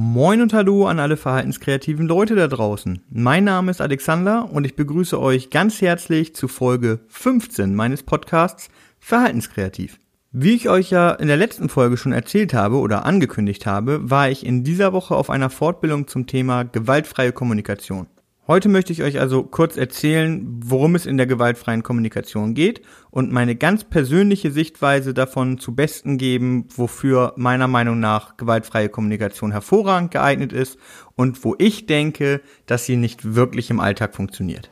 Moin und Hallo an alle verhaltenskreativen Leute da draußen. Mein Name ist Alexander und ich begrüße euch ganz herzlich zu Folge 15 meines Podcasts Verhaltenskreativ. Wie ich euch ja in der letzten Folge schon erzählt habe oder angekündigt habe, war ich in dieser Woche auf einer Fortbildung zum Thema gewaltfreie Kommunikation. Heute möchte ich euch also kurz erzählen, worum es in der gewaltfreien Kommunikation geht und meine ganz persönliche Sichtweise davon zu besten geben, wofür meiner Meinung nach gewaltfreie Kommunikation hervorragend geeignet ist und wo ich denke, dass sie nicht wirklich im Alltag funktioniert.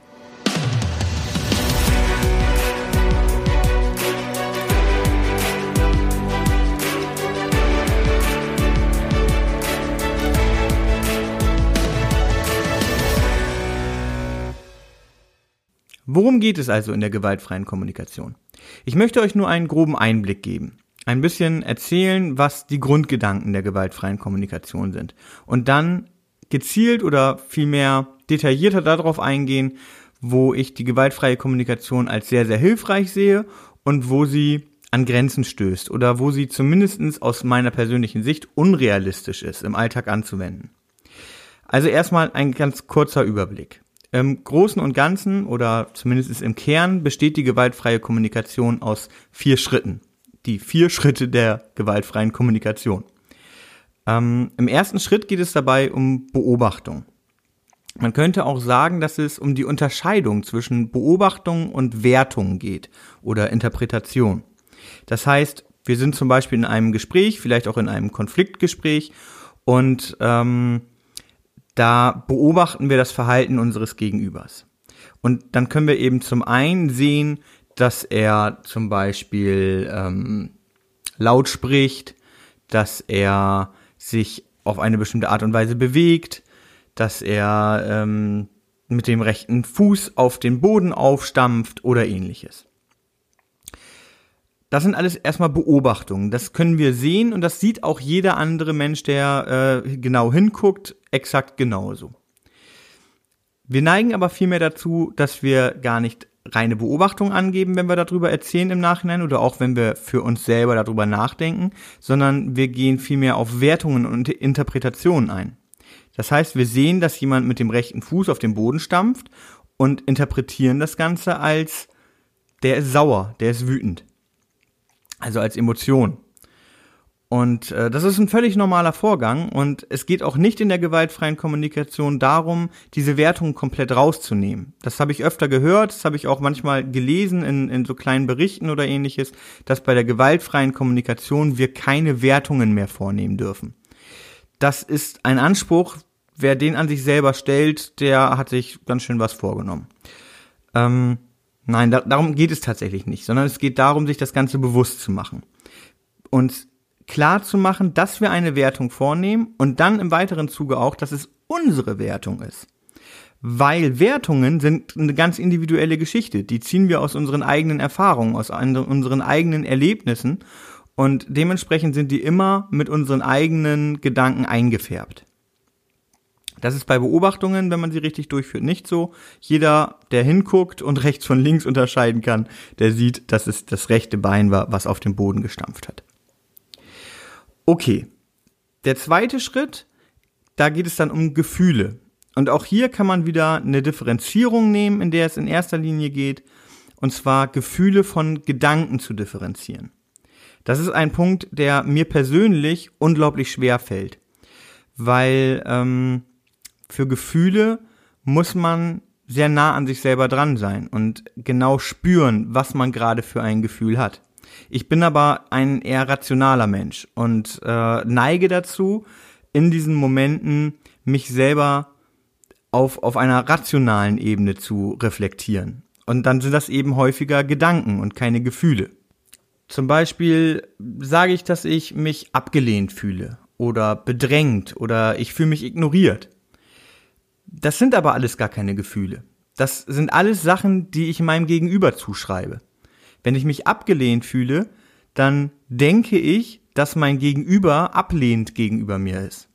Worum geht es also in der gewaltfreien Kommunikation? Ich möchte euch nur einen groben Einblick geben, ein bisschen erzählen, was die Grundgedanken der gewaltfreien Kommunikation sind und dann gezielt oder vielmehr detaillierter darauf eingehen, wo ich die gewaltfreie Kommunikation als sehr, sehr hilfreich sehe und wo sie an Grenzen stößt oder wo sie zumindest aus meiner persönlichen Sicht unrealistisch ist, im Alltag anzuwenden. Also erstmal ein ganz kurzer Überblick. Im Großen und Ganzen oder zumindest ist im Kern besteht die gewaltfreie Kommunikation aus vier Schritten. Die vier Schritte der gewaltfreien Kommunikation. Ähm, Im ersten Schritt geht es dabei um Beobachtung. Man könnte auch sagen, dass es um die Unterscheidung zwischen Beobachtung und Wertung geht oder Interpretation. Das heißt, wir sind zum Beispiel in einem Gespräch, vielleicht auch in einem Konfliktgespräch und ähm, da beobachten wir das Verhalten unseres Gegenübers. Und dann können wir eben zum einen sehen, dass er zum Beispiel ähm, laut spricht, dass er sich auf eine bestimmte Art und Weise bewegt, dass er ähm, mit dem rechten Fuß auf den Boden aufstampft oder ähnliches. Das sind alles erstmal Beobachtungen. Das können wir sehen und das sieht auch jeder andere Mensch, der äh, genau hinguckt, exakt genauso. Wir neigen aber vielmehr dazu, dass wir gar nicht reine Beobachtung angeben, wenn wir darüber erzählen im Nachhinein oder auch wenn wir für uns selber darüber nachdenken, sondern wir gehen vielmehr auf Wertungen und Interpretationen ein. Das heißt, wir sehen, dass jemand mit dem rechten Fuß auf den Boden stampft und interpretieren das Ganze als der ist sauer, der ist wütend also als Emotion. Und äh, das ist ein völlig normaler Vorgang und es geht auch nicht in der gewaltfreien Kommunikation darum, diese Wertung komplett rauszunehmen. Das habe ich öfter gehört, das habe ich auch manchmal gelesen in, in so kleinen Berichten oder ähnliches, dass bei der gewaltfreien Kommunikation wir keine Wertungen mehr vornehmen dürfen. Das ist ein Anspruch, wer den an sich selber stellt, der hat sich ganz schön was vorgenommen. Ähm, Nein, da, darum geht es tatsächlich nicht, sondern es geht darum, sich das Ganze bewusst zu machen. Und klar zu machen, dass wir eine Wertung vornehmen und dann im weiteren Zuge auch, dass es unsere Wertung ist. Weil Wertungen sind eine ganz individuelle Geschichte. Die ziehen wir aus unseren eigenen Erfahrungen, aus unseren eigenen Erlebnissen und dementsprechend sind die immer mit unseren eigenen Gedanken eingefärbt. Das ist bei Beobachtungen, wenn man sie richtig durchführt, nicht so. Jeder, der hinguckt und rechts von links unterscheiden kann, der sieht, dass es das rechte Bein war, was auf den Boden gestampft hat. Okay. Der zweite Schritt, da geht es dann um Gefühle. Und auch hier kann man wieder eine Differenzierung nehmen, in der es in erster Linie geht, und zwar Gefühle von Gedanken zu differenzieren. Das ist ein Punkt, der mir persönlich unglaublich schwer fällt, weil ähm, für Gefühle muss man sehr nah an sich selber dran sein und genau spüren, was man gerade für ein Gefühl hat. Ich bin aber ein eher rationaler Mensch und äh, neige dazu, in diesen Momenten mich selber auf, auf einer rationalen Ebene zu reflektieren. Und dann sind das eben häufiger Gedanken und keine Gefühle. Zum Beispiel sage ich, dass ich mich abgelehnt fühle oder bedrängt oder ich fühle mich ignoriert. Das sind aber alles gar keine Gefühle. Das sind alles Sachen, die ich meinem Gegenüber zuschreibe. Wenn ich mich abgelehnt fühle, dann denke ich, dass mein Gegenüber ablehnend gegenüber mir ist.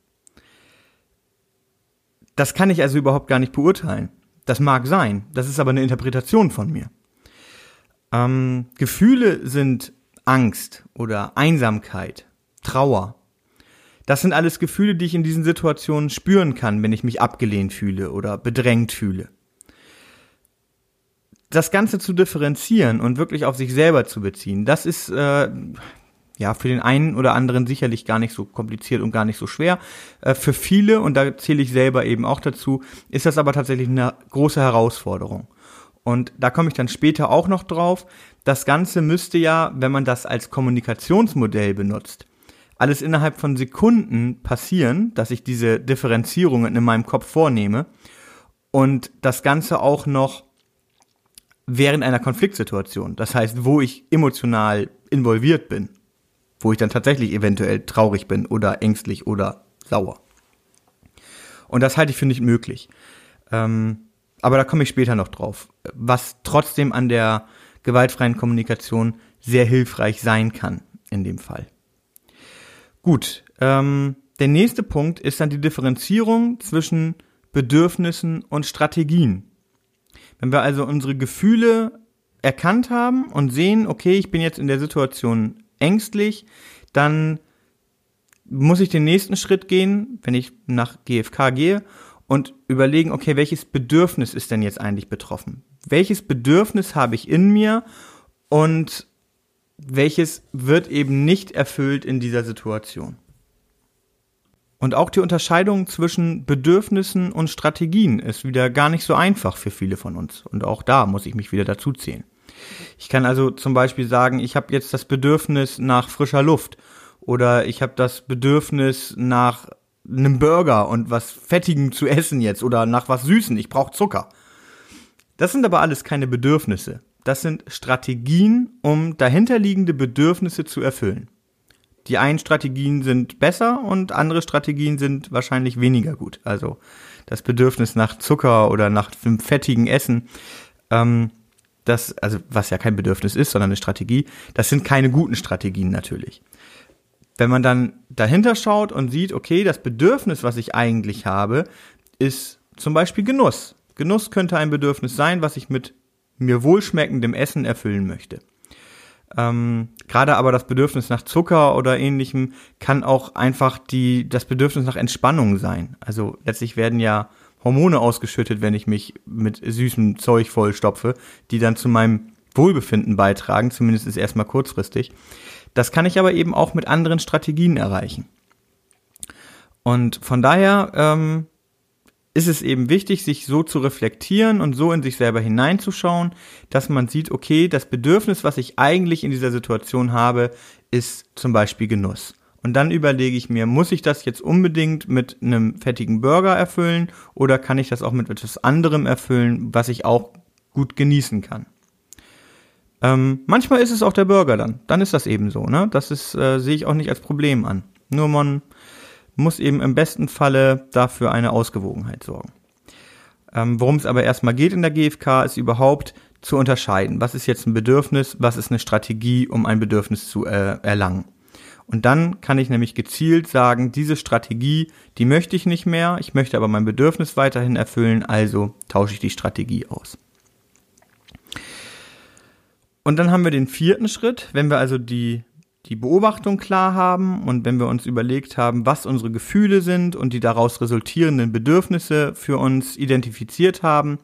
Das kann ich also überhaupt gar nicht beurteilen. Das mag sein, das ist aber eine Interpretation von mir. Ähm, Gefühle sind Angst oder Einsamkeit, Trauer. Das sind alles Gefühle, die ich in diesen Situationen spüren kann, wenn ich mich abgelehnt fühle oder bedrängt fühle. Das Ganze zu differenzieren und wirklich auf sich selber zu beziehen, das ist äh, ja für den einen oder anderen sicherlich gar nicht so kompliziert und gar nicht so schwer. Äh, für viele, und da zähle ich selber eben auch dazu, ist das aber tatsächlich eine große Herausforderung. Und da komme ich dann später auch noch drauf. Das Ganze müsste ja, wenn man das als Kommunikationsmodell benutzt, alles innerhalb von Sekunden passieren, dass ich diese Differenzierungen in meinem Kopf vornehme und das Ganze auch noch während einer Konfliktsituation, das heißt, wo ich emotional involviert bin, wo ich dann tatsächlich eventuell traurig bin oder ängstlich oder sauer. Und das halte ich für nicht möglich. Ähm, aber da komme ich später noch drauf, was trotzdem an der gewaltfreien Kommunikation sehr hilfreich sein kann in dem Fall. Gut, ähm, der nächste Punkt ist dann die Differenzierung zwischen Bedürfnissen und Strategien. Wenn wir also unsere Gefühle erkannt haben und sehen, okay, ich bin jetzt in der Situation ängstlich, dann muss ich den nächsten Schritt gehen, wenn ich nach GFK gehe und überlegen, okay, welches Bedürfnis ist denn jetzt eigentlich betroffen? Welches Bedürfnis habe ich in mir und welches wird eben nicht erfüllt in dieser Situation. Und auch die Unterscheidung zwischen Bedürfnissen und Strategien ist wieder gar nicht so einfach für viele von uns. Und auch da muss ich mich wieder dazu zählen. Ich kann also zum Beispiel sagen, ich habe jetzt das Bedürfnis nach frischer Luft oder ich habe das Bedürfnis nach einem Burger und was Fettigem zu essen jetzt oder nach was Süßen. Ich brauche Zucker. Das sind aber alles keine Bedürfnisse das sind Strategien, um dahinterliegende Bedürfnisse zu erfüllen. Die einen Strategien sind besser und andere Strategien sind wahrscheinlich weniger gut. Also das Bedürfnis nach Zucker oder nach einem fettigen Essen, ähm, das, also was ja kein Bedürfnis ist, sondern eine Strategie, das sind keine guten Strategien natürlich. Wenn man dann dahinter schaut und sieht, okay, das Bedürfnis, was ich eigentlich habe, ist zum Beispiel Genuss. Genuss könnte ein Bedürfnis sein, was ich mit mir wohlschmeckendem Essen erfüllen möchte. Ähm, Gerade aber das Bedürfnis nach Zucker oder ähnlichem kann auch einfach die, das Bedürfnis nach Entspannung sein. Also letztlich werden ja Hormone ausgeschüttet, wenn ich mich mit süßem Zeug vollstopfe, die dann zu meinem Wohlbefinden beitragen, zumindest ist erstmal kurzfristig. Das kann ich aber eben auch mit anderen Strategien erreichen. Und von daher ähm, ist es eben wichtig, sich so zu reflektieren und so in sich selber hineinzuschauen, dass man sieht, okay, das Bedürfnis, was ich eigentlich in dieser Situation habe, ist zum Beispiel Genuss. Und dann überlege ich mir, muss ich das jetzt unbedingt mit einem fettigen Burger erfüllen oder kann ich das auch mit etwas anderem erfüllen, was ich auch gut genießen kann? Ähm, manchmal ist es auch der Burger dann. Dann ist das eben so, ne? Das ist, äh, sehe ich auch nicht als Problem an. Nur man muss eben im besten Falle dafür eine Ausgewogenheit sorgen. Ähm, Worum es aber erstmal geht in der GfK, ist überhaupt zu unterscheiden, was ist jetzt ein Bedürfnis, was ist eine Strategie, um ein Bedürfnis zu äh, erlangen. Und dann kann ich nämlich gezielt sagen, diese Strategie, die möchte ich nicht mehr, ich möchte aber mein Bedürfnis weiterhin erfüllen, also tausche ich die Strategie aus. Und dann haben wir den vierten Schritt, wenn wir also die die Beobachtung klar haben und wenn wir uns überlegt haben, was unsere Gefühle sind und die daraus resultierenden Bedürfnisse für uns identifiziert haben,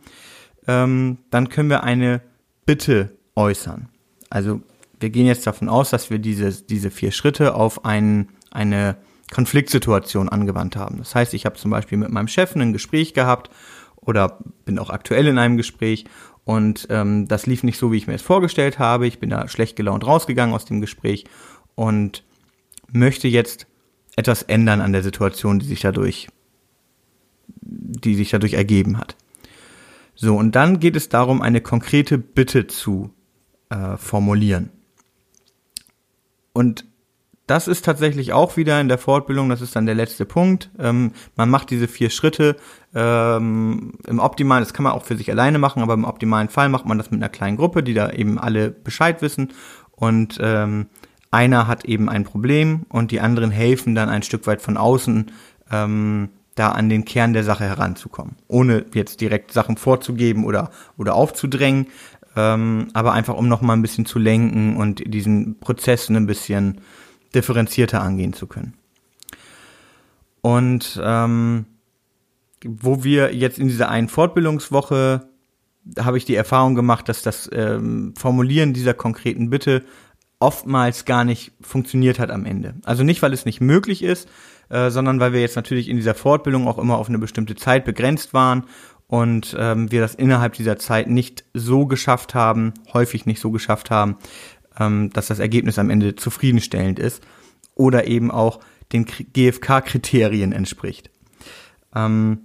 ähm, dann können wir eine Bitte äußern. Also wir gehen jetzt davon aus, dass wir diese, diese vier Schritte auf ein, eine Konfliktsituation angewandt haben. Das heißt, ich habe zum Beispiel mit meinem Chef ein Gespräch gehabt oder bin auch aktuell in einem Gespräch und ähm, das lief nicht so, wie ich mir es vorgestellt habe. Ich bin da schlecht gelaunt rausgegangen aus dem Gespräch und möchte jetzt etwas ändern an der Situation, die sich dadurch, die sich dadurch ergeben hat. So, und dann geht es darum, eine konkrete Bitte zu äh, formulieren. Und das ist tatsächlich auch wieder in der Fortbildung, das ist dann der letzte Punkt. Ähm, man macht diese vier Schritte ähm, im optimalen, das kann man auch für sich alleine machen, aber im optimalen Fall macht man das mit einer kleinen Gruppe, die da eben alle Bescheid wissen und ähm, einer hat eben ein Problem und die anderen helfen dann ein Stück weit von außen, ähm, da an den Kern der Sache heranzukommen, ohne jetzt direkt Sachen vorzugeben oder oder aufzudrängen, ähm, aber einfach um noch mal ein bisschen zu lenken und diesen Prozess ein bisschen differenzierter angehen zu können. Und ähm, wo wir jetzt in dieser einen Fortbildungswoche habe ich die Erfahrung gemacht, dass das ähm, Formulieren dieser konkreten Bitte oftmals gar nicht funktioniert hat am Ende. Also nicht, weil es nicht möglich ist, äh, sondern weil wir jetzt natürlich in dieser Fortbildung auch immer auf eine bestimmte Zeit begrenzt waren und ähm, wir das innerhalb dieser Zeit nicht so geschafft haben, häufig nicht so geschafft haben, ähm, dass das Ergebnis am Ende zufriedenstellend ist oder eben auch den GFK-Kriterien entspricht. Ähm,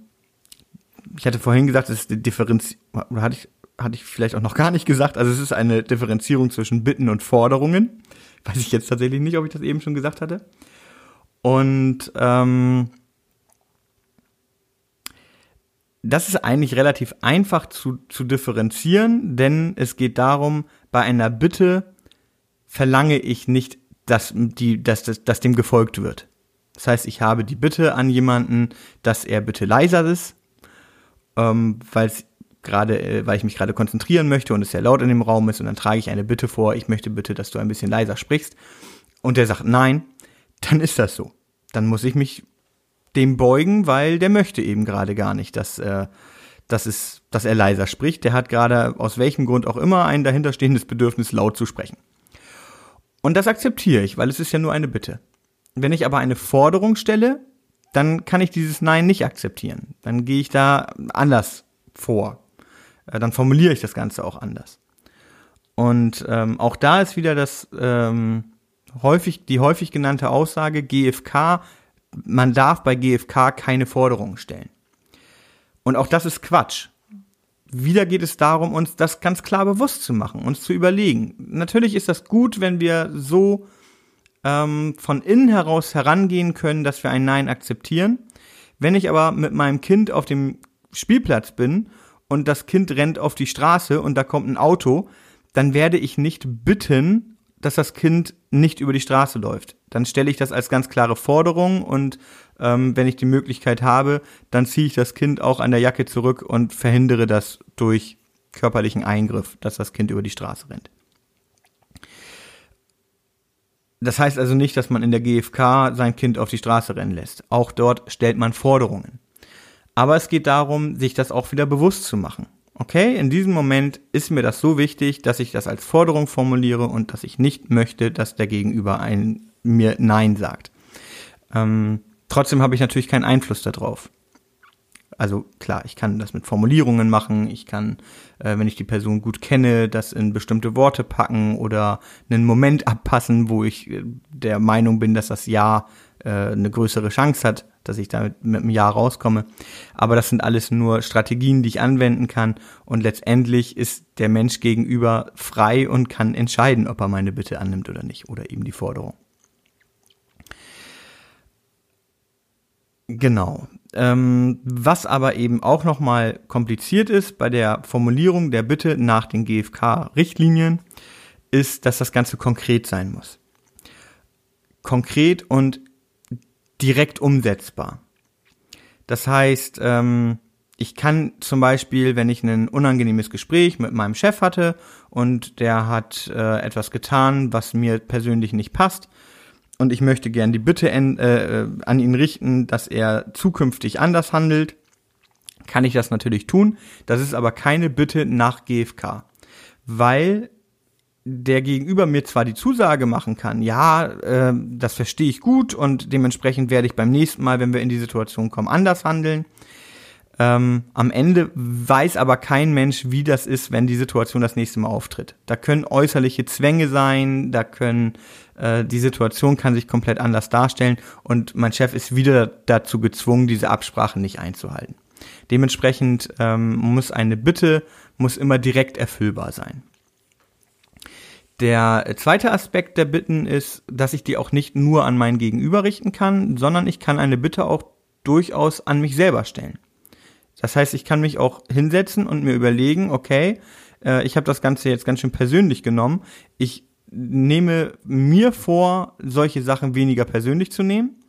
ich hatte vorhin gesagt, es ist die Differenz, hatte ich, hatte ich vielleicht auch noch gar nicht gesagt, also es ist eine Differenzierung zwischen Bitten und Forderungen. Weiß ich jetzt tatsächlich nicht, ob ich das eben schon gesagt hatte. Und ähm, das ist eigentlich relativ einfach zu, zu differenzieren, denn es geht darum, bei einer Bitte verlange ich nicht, dass, die, dass, dass, dass dem gefolgt wird. Das heißt, ich habe die Bitte an jemanden, dass er bitte leiser ist, ähm, weil gerade, äh, weil ich mich gerade konzentrieren möchte und es sehr laut in dem Raum ist und dann trage ich eine Bitte vor, ich möchte bitte, dass du ein bisschen leiser sprichst und der sagt nein, dann ist das so. Dann muss ich mich dem beugen, weil der möchte eben gerade gar nicht, dass, äh, dass, es, dass er leiser spricht. Der hat gerade aus welchem Grund auch immer ein dahinterstehendes Bedürfnis, laut zu sprechen. Und das akzeptiere ich, weil es ist ja nur eine Bitte. Wenn ich aber eine Forderung stelle, dann kann ich dieses Nein nicht akzeptieren. Dann gehe ich da anders vor. Äh, dann formuliere ich das Ganze auch anders. Und ähm, auch da ist wieder das ähm, häufig die häufig genannte Aussage GFK man darf bei GFK keine Forderungen stellen. Und auch das ist Quatsch. Wieder geht es darum, uns das ganz klar bewusst zu machen, uns zu überlegen. Natürlich ist das gut, wenn wir so ähm, von innen heraus herangehen können, dass wir ein Nein akzeptieren. Wenn ich aber mit meinem Kind auf dem Spielplatz bin und das Kind rennt auf die Straße und da kommt ein Auto, dann werde ich nicht bitten, dass das Kind nicht über die Straße läuft. Dann stelle ich das als ganz klare Forderung und ähm, wenn ich die Möglichkeit habe, dann ziehe ich das Kind auch an der Jacke zurück und verhindere das durch körperlichen Eingriff, dass das Kind über die Straße rennt. Das heißt also nicht, dass man in der GfK sein Kind auf die Straße rennen lässt. Auch dort stellt man Forderungen. Aber es geht darum, sich das auch wieder bewusst zu machen okay, in diesem Moment ist mir das so wichtig, dass ich das als Forderung formuliere und dass ich nicht möchte, dass der Gegenüber ein, mir Nein sagt. Ähm, trotzdem habe ich natürlich keinen Einfluss darauf. Also klar, ich kann das mit Formulierungen machen, ich kann, äh, wenn ich die Person gut kenne, das in bestimmte Worte packen oder einen Moment abpassen, wo ich äh, der Meinung bin, dass das Ja äh, eine größere Chance hat, dass ich da mit einem Jahr rauskomme. Aber das sind alles nur Strategien, die ich anwenden kann. Und letztendlich ist der Mensch gegenüber frei und kann entscheiden, ob er meine Bitte annimmt oder nicht. Oder eben die Forderung. Genau. Ähm, was aber eben auch nochmal kompliziert ist bei der Formulierung der Bitte nach den GfK-Richtlinien, ist, dass das Ganze konkret sein muss. Konkret und direkt umsetzbar. Das heißt, ähm, ich kann zum Beispiel, wenn ich ein unangenehmes Gespräch mit meinem Chef hatte und der hat äh, etwas getan, was mir persönlich nicht passt, und ich möchte gern die Bitte en, äh, an ihn richten, dass er zukünftig anders handelt, kann ich das natürlich tun. Das ist aber keine Bitte nach GFK, weil der Gegenüber mir zwar die Zusage machen kann, ja, äh, das verstehe ich gut und dementsprechend werde ich beim nächsten Mal, wenn wir in die Situation kommen, anders handeln. Ähm, am Ende weiß aber kein Mensch, wie das ist, wenn die Situation das nächste Mal auftritt. Da können äußerliche Zwänge sein, da können äh, die Situation kann sich komplett anders darstellen und mein Chef ist wieder dazu gezwungen, diese Absprachen nicht einzuhalten. Dementsprechend ähm, muss eine Bitte muss immer direkt erfüllbar sein. Der zweite Aspekt der Bitten ist, dass ich die auch nicht nur an mein Gegenüber richten kann, sondern ich kann eine Bitte auch durchaus an mich selber stellen. Das heißt, ich kann mich auch hinsetzen und mir überlegen, okay, äh, ich habe das Ganze jetzt ganz schön persönlich genommen. Ich nehme mir vor, solche Sachen weniger persönlich zu nehmen.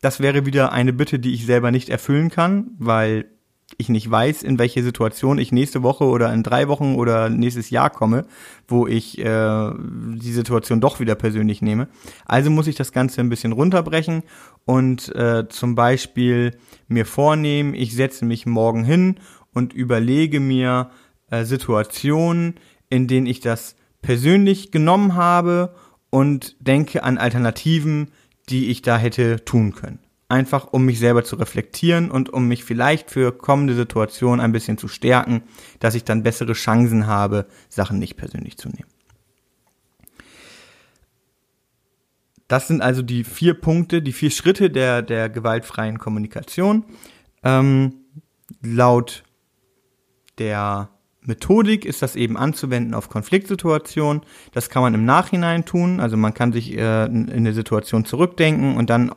Das wäre wieder eine Bitte, die ich selber nicht erfüllen kann, weil ich nicht weiß, in welche Situation ich nächste Woche oder in drei Wochen oder nächstes Jahr komme, wo ich äh, die Situation doch wieder persönlich nehme. Also muss ich das Ganze ein bisschen runterbrechen und äh, zum Beispiel mir vornehmen, ich setze mich morgen hin und überlege mir äh, Situationen, in denen ich das persönlich genommen habe und denke an Alternativen, die ich da hätte tun können einfach um mich selber zu reflektieren und um mich vielleicht für kommende Situationen ein bisschen zu stärken, dass ich dann bessere Chancen habe, Sachen nicht persönlich zu nehmen. Das sind also die vier Punkte, die vier Schritte der, der gewaltfreien Kommunikation. Ähm, laut der Methodik ist das eben anzuwenden auf Konfliktsituationen. Das kann man im Nachhinein tun. Also man kann sich äh, in eine Situation zurückdenken und dann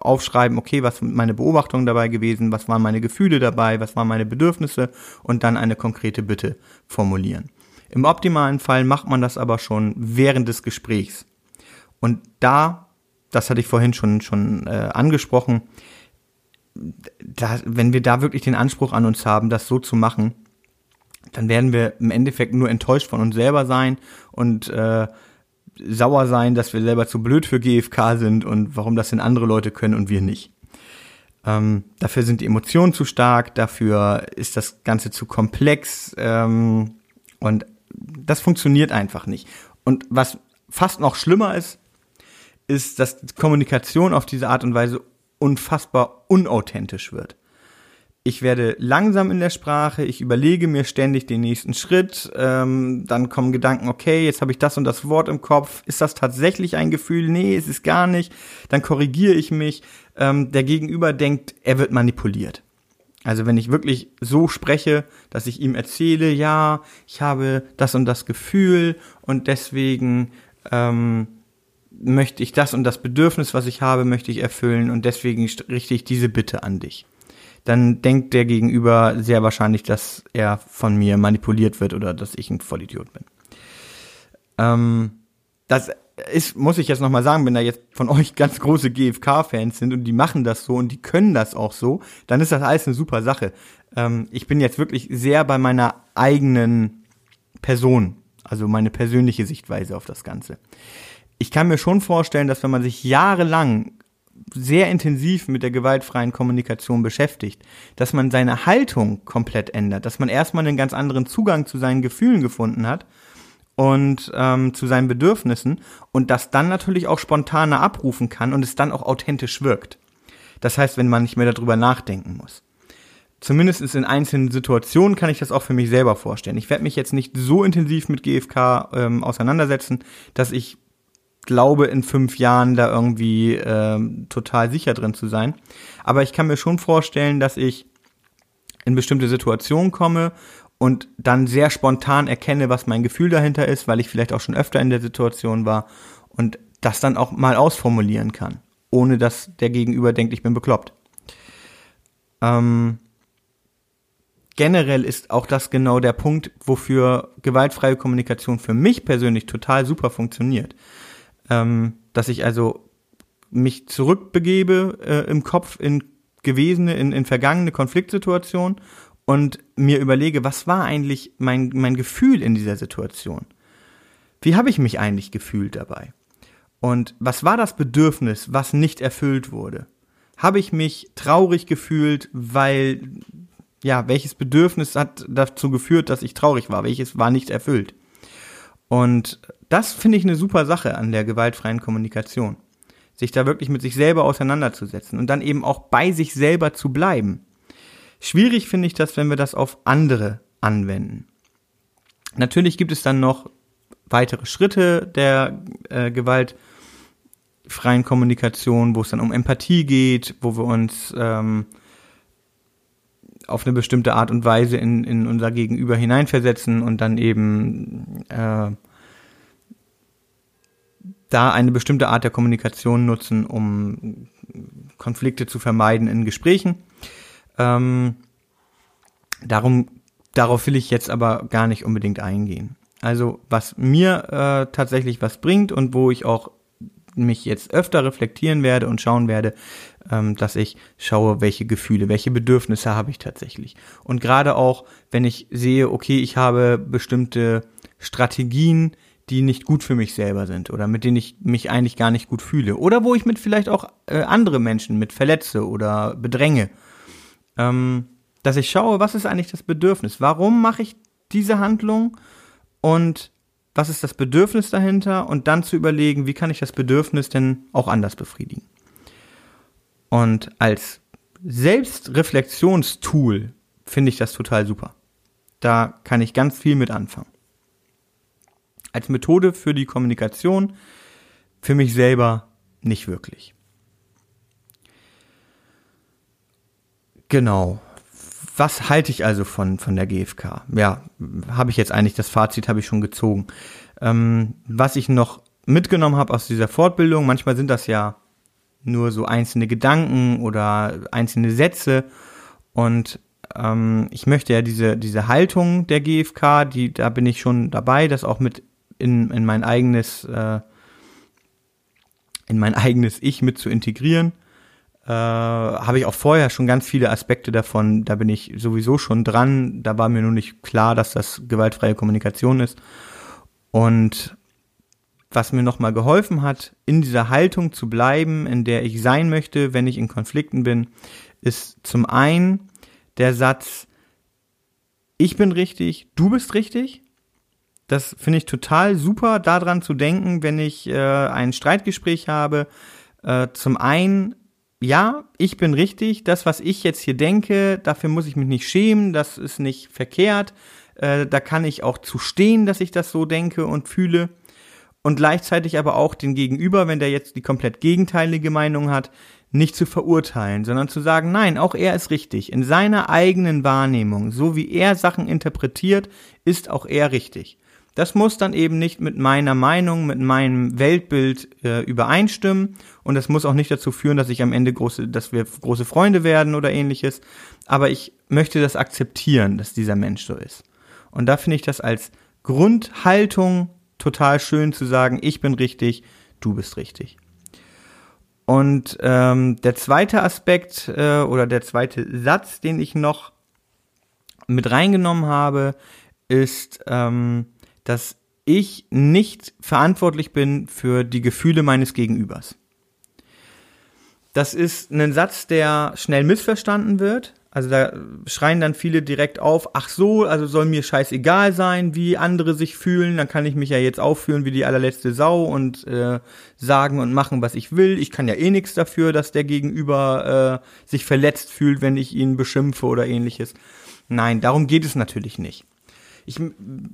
aufschreiben, okay, was sind meine Beobachtungen dabei gewesen, was waren meine Gefühle dabei, was waren meine Bedürfnisse und dann eine konkrete Bitte formulieren. Im optimalen Fall macht man das aber schon während des Gesprächs. Und da, das hatte ich vorhin schon, schon äh, angesprochen, da, wenn wir da wirklich den Anspruch an uns haben, das so zu machen, dann werden wir im Endeffekt nur enttäuscht von uns selber sein und äh, sauer sein, dass wir selber zu blöd für GFK sind und warum das denn andere Leute können und wir nicht. Ähm, dafür sind die Emotionen zu stark, dafür ist das Ganze zu komplex ähm, und das funktioniert einfach nicht. Und was fast noch schlimmer ist, ist, dass Kommunikation auf diese Art und Weise unfassbar unauthentisch wird ich werde langsam in der Sprache, ich überlege mir ständig den nächsten Schritt, ähm, dann kommen Gedanken, okay, jetzt habe ich das und das Wort im Kopf, ist das tatsächlich ein Gefühl? Nee, ist es gar nicht. Dann korrigiere ich mich. Ähm, der Gegenüber denkt, er wird manipuliert. Also wenn ich wirklich so spreche, dass ich ihm erzähle, ja, ich habe das und das Gefühl und deswegen ähm, möchte ich das und das Bedürfnis, was ich habe, möchte ich erfüllen und deswegen richte ich diese Bitte an dich dann denkt der Gegenüber sehr wahrscheinlich, dass er von mir manipuliert wird oder dass ich ein Vollidiot bin. Ähm, das ist, muss ich jetzt nochmal sagen, wenn da jetzt von euch ganz große GFK-Fans sind und die machen das so und die können das auch so, dann ist das alles eine super Sache. Ähm, ich bin jetzt wirklich sehr bei meiner eigenen Person, also meine persönliche Sichtweise auf das Ganze. Ich kann mir schon vorstellen, dass wenn man sich jahrelang sehr intensiv mit der gewaltfreien Kommunikation beschäftigt, dass man seine Haltung komplett ändert, dass man erstmal einen ganz anderen Zugang zu seinen Gefühlen gefunden hat und ähm, zu seinen Bedürfnissen und das dann natürlich auch spontaner abrufen kann und es dann auch authentisch wirkt. Das heißt, wenn man nicht mehr darüber nachdenken muss. Zumindest in einzelnen Situationen kann ich das auch für mich selber vorstellen. Ich werde mich jetzt nicht so intensiv mit GFK ähm, auseinandersetzen, dass ich glaube, in fünf Jahren da irgendwie ähm, total sicher drin zu sein. Aber ich kann mir schon vorstellen, dass ich in bestimmte Situationen komme und dann sehr spontan erkenne, was mein Gefühl dahinter ist, weil ich vielleicht auch schon öfter in der Situation war und das dann auch mal ausformulieren kann, ohne dass der Gegenüber denkt, ich bin bekloppt. Ähm, generell ist auch das genau der Punkt, wofür gewaltfreie Kommunikation für mich persönlich total super funktioniert ähm, dass ich also mich zurückbegebe äh, im Kopf in gewesene, in, in vergangene Konfliktsituationen und mir überlege, was war eigentlich mein, mein Gefühl in dieser Situation? Wie habe ich mich eigentlich gefühlt dabei? Und was war das Bedürfnis, was nicht erfüllt wurde? Habe ich mich traurig gefühlt, weil, ja, welches Bedürfnis hat dazu geführt, dass ich traurig war? Welches war nicht erfüllt? Und das finde ich eine super Sache an der gewaltfreien Kommunikation. Sich da wirklich mit sich selber auseinanderzusetzen und dann eben auch bei sich selber zu bleiben. Schwierig finde ich das, wenn wir das auf andere anwenden. Natürlich gibt es dann noch weitere Schritte der äh, gewaltfreien Kommunikation, wo es dann um Empathie geht, wo wir uns ähm, auf eine bestimmte Art und Weise in, in unser Gegenüber hineinversetzen und dann eben äh, da eine bestimmte Art der Kommunikation nutzen, um Konflikte zu vermeiden in Gesprächen. Ähm, darum, darauf will ich jetzt aber gar nicht unbedingt eingehen. Also was mir äh, tatsächlich was bringt und wo ich auch mich jetzt öfter reflektieren werde und schauen werde, ähm, dass ich schaue, welche Gefühle, welche Bedürfnisse habe ich tatsächlich. Und gerade auch, wenn ich sehe, okay, ich habe bestimmte Strategien, die nicht gut für mich selber sind oder mit denen ich mich eigentlich gar nicht gut fühle oder wo ich mit vielleicht auch äh, andere Menschen mit verletze oder bedränge, ähm, dass ich schaue, was ist eigentlich das Bedürfnis? Warum mache ich diese Handlung und was ist das Bedürfnis dahinter und dann zu überlegen, wie kann ich das Bedürfnis denn auch anders befriedigen? Und als Selbstreflexionstool finde ich das total super. Da kann ich ganz viel mit anfangen. Als Methode für die Kommunikation für mich selber nicht wirklich. Genau. Was halte ich also von, von der GfK? Ja, habe ich jetzt eigentlich, das Fazit habe ich schon gezogen. Ähm, was ich noch mitgenommen habe aus dieser Fortbildung, manchmal sind das ja nur so einzelne Gedanken oder einzelne Sätze. Und ähm, ich möchte ja diese, diese Haltung der GfK, die, da bin ich schon dabei, das auch mit in, in mein eigenes, äh, in mein eigenes Ich mit zu integrieren. Äh, habe ich auch vorher schon ganz viele Aspekte davon, da bin ich sowieso schon dran. Da war mir nur nicht klar, dass das gewaltfreie Kommunikation ist. Und was mir nochmal geholfen hat, in dieser Haltung zu bleiben, in der ich sein möchte, wenn ich in Konflikten bin, ist zum einen der Satz, ich bin richtig, du bist richtig. Das finde ich total super, daran zu denken, wenn ich äh, ein Streitgespräch habe. Äh, zum einen, ja, ich bin richtig, das, was ich jetzt hier denke, dafür muss ich mich nicht schämen, das ist nicht verkehrt. Äh, da kann ich auch zu stehen, dass ich das so denke und fühle und gleichzeitig aber auch den Gegenüber, wenn der jetzt die komplett gegenteilige Meinung hat, nicht zu verurteilen, sondern zu sagen, nein, auch er ist richtig. In seiner eigenen Wahrnehmung, so wie er Sachen interpretiert, ist auch er richtig. Das muss dann eben nicht mit meiner Meinung, mit meinem Weltbild äh, übereinstimmen und das muss auch nicht dazu führen, dass ich am Ende große, dass wir große Freunde werden oder ähnliches. Aber ich möchte das akzeptieren, dass dieser Mensch so ist. Und da finde ich das als Grundhaltung total schön zu sagen, ich bin richtig, du bist richtig. Und ähm, der zweite Aspekt äh, oder der zweite Satz, den ich noch mit reingenommen habe, ist, ähm, dass ich nicht verantwortlich bin für die Gefühle meines Gegenübers. Das ist ein Satz, der schnell missverstanden wird. Also da schreien dann viele direkt auf, ach so, also soll mir scheißegal sein, wie andere sich fühlen, dann kann ich mich ja jetzt aufführen wie die allerletzte Sau und äh, sagen und machen, was ich will. Ich kann ja eh nichts dafür, dass der Gegenüber äh, sich verletzt fühlt, wenn ich ihn beschimpfe oder ähnliches. Nein, darum geht es natürlich nicht. Ich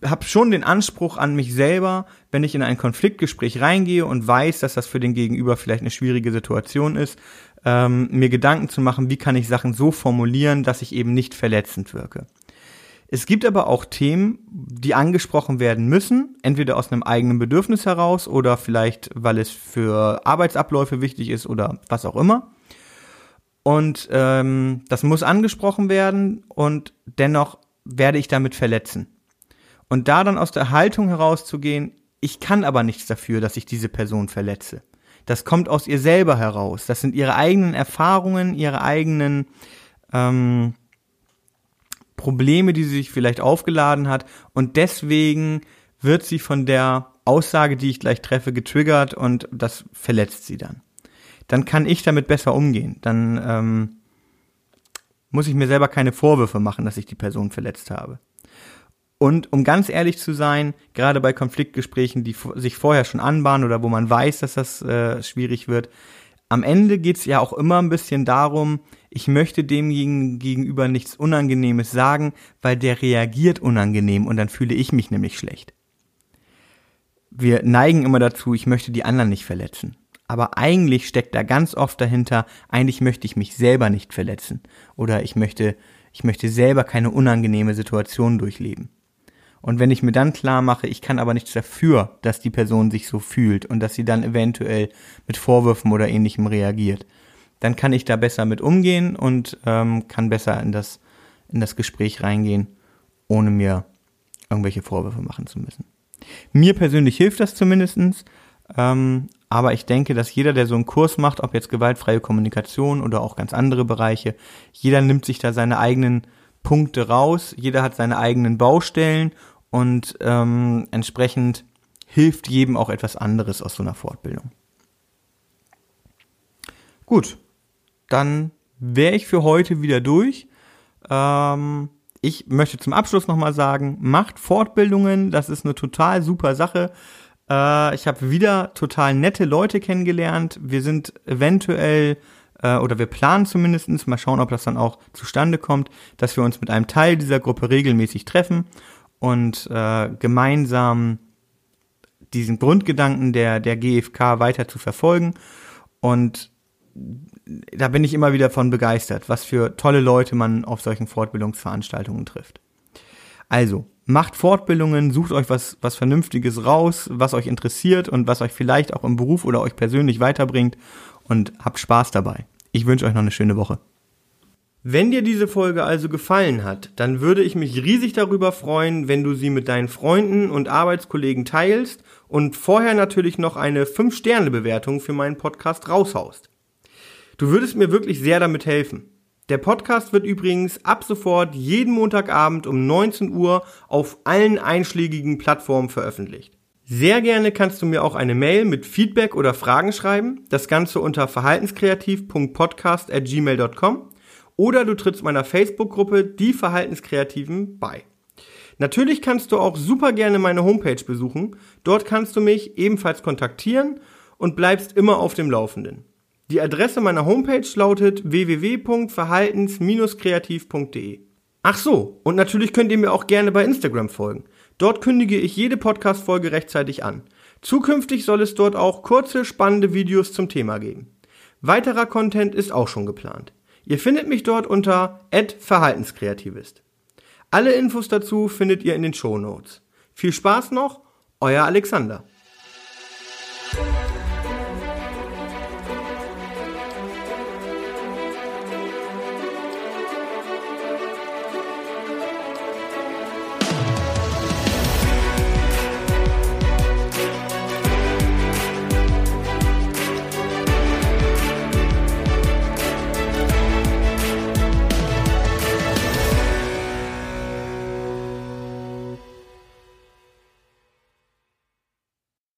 habe schon den Anspruch an mich selber, wenn ich in ein Konfliktgespräch reingehe und weiß, dass das für den Gegenüber vielleicht eine schwierige Situation ist, ähm, mir Gedanken zu machen, wie kann ich Sachen so formulieren, dass ich eben nicht verletzend wirke. Es gibt aber auch Themen, die angesprochen werden müssen, entweder aus einem eigenen Bedürfnis heraus oder vielleicht, weil es für Arbeitsabläufe wichtig ist oder was auch immer. Und ähm, das muss angesprochen werden und dennoch werde ich damit verletzen. Und da dann aus der Haltung herauszugehen, ich kann aber nichts dafür, dass ich diese Person verletze das kommt aus ihr selber heraus. Das sind ihre eigenen Erfahrungen, ihre eigenen ähm, Probleme, die sie sich vielleicht aufgeladen hat. Und deswegen wird sie von der Aussage, die ich gleich treffe, getriggert und das verletzt sie dann. Dann kann ich damit besser umgehen. Dann ähm, muss ich mir selber keine Vorwürfe machen, dass ich die Person verletzt habe. Und um ganz ehrlich zu sein, gerade bei Konfliktgesprächen, die sich vorher schon anbahnen oder wo man weiß, dass das äh, schwierig wird, am Ende geht's ja auch immer ein bisschen darum, ich möchte demjenigen gegenüber nichts Unangenehmes sagen, weil der reagiert unangenehm und dann fühle ich mich nämlich schlecht. Wir neigen immer dazu, ich möchte die anderen nicht verletzen. Aber eigentlich steckt da ganz oft dahinter, eigentlich möchte ich mich selber nicht verletzen. Oder ich möchte, ich möchte selber keine unangenehme Situation durchleben. Und wenn ich mir dann klar mache, ich kann aber nichts dafür, dass die Person sich so fühlt und dass sie dann eventuell mit Vorwürfen oder ähnlichem reagiert, dann kann ich da besser mit umgehen und ähm, kann besser in das, in das Gespräch reingehen, ohne mir irgendwelche Vorwürfe machen zu müssen. Mir persönlich hilft das zumindestens, ähm, Aber ich denke, dass jeder, der so einen Kurs macht, ob jetzt gewaltfreie Kommunikation oder auch ganz andere Bereiche, jeder nimmt sich da seine eigenen Punkte raus, jeder hat seine eigenen Baustellen und ähm, entsprechend hilft jedem auch etwas anderes aus so einer Fortbildung. Gut, dann wäre ich für heute wieder durch. Ähm, ich möchte zum Abschluss nochmal sagen, macht Fortbildungen, das ist eine total super Sache. Äh, ich habe wieder total nette Leute kennengelernt. Wir sind eventuell äh, oder wir planen zumindestens mal schauen, ob das dann auch zustande kommt, dass wir uns mit einem Teil dieser Gruppe regelmäßig treffen und äh, gemeinsam diesen Grundgedanken der, der GfK weiter zu verfolgen. Und da bin ich immer wieder von begeistert, was für tolle Leute man auf solchen Fortbildungsveranstaltungen trifft. Also, macht Fortbildungen, sucht euch was, was Vernünftiges raus, was euch interessiert und was euch vielleicht auch im Beruf oder euch persönlich weiterbringt und habt Spaß dabei. Ich wünsche euch noch eine schöne Woche. Wenn dir diese Folge also gefallen hat, dann würde ich mich riesig darüber freuen, wenn du sie mit deinen Freunden und Arbeitskollegen teilst und vorher natürlich noch eine 5-Sterne-Bewertung für meinen Podcast raushaust. Du würdest mir wirklich sehr damit helfen. Der Podcast wird übrigens ab sofort jeden Montagabend um 19 Uhr auf allen einschlägigen Plattformen veröffentlicht. Sehr gerne kannst du mir auch eine Mail mit Feedback oder Fragen schreiben, das Ganze unter verhaltenskreativ.podcast@gmail.com oder du trittst meiner Facebook-Gruppe Die Verhaltenskreativen bei. Natürlich kannst du auch super gerne meine Homepage besuchen. Dort kannst du mich ebenfalls kontaktieren und bleibst immer auf dem Laufenden. Die Adresse meiner Homepage lautet www.verhaltens-kreativ.de. Ach so, und natürlich könnt ihr mir auch gerne bei Instagram folgen. Dort kündige ich jede Podcast-Folge rechtzeitig an. Zukünftig soll es dort auch kurze, spannende Videos zum Thema geben. Weiterer Content ist auch schon geplant. Ihr findet mich dort unter @verhaltenskreativist. Alle Infos dazu findet ihr in den Show Notes. Viel Spaß noch, euer Alexander.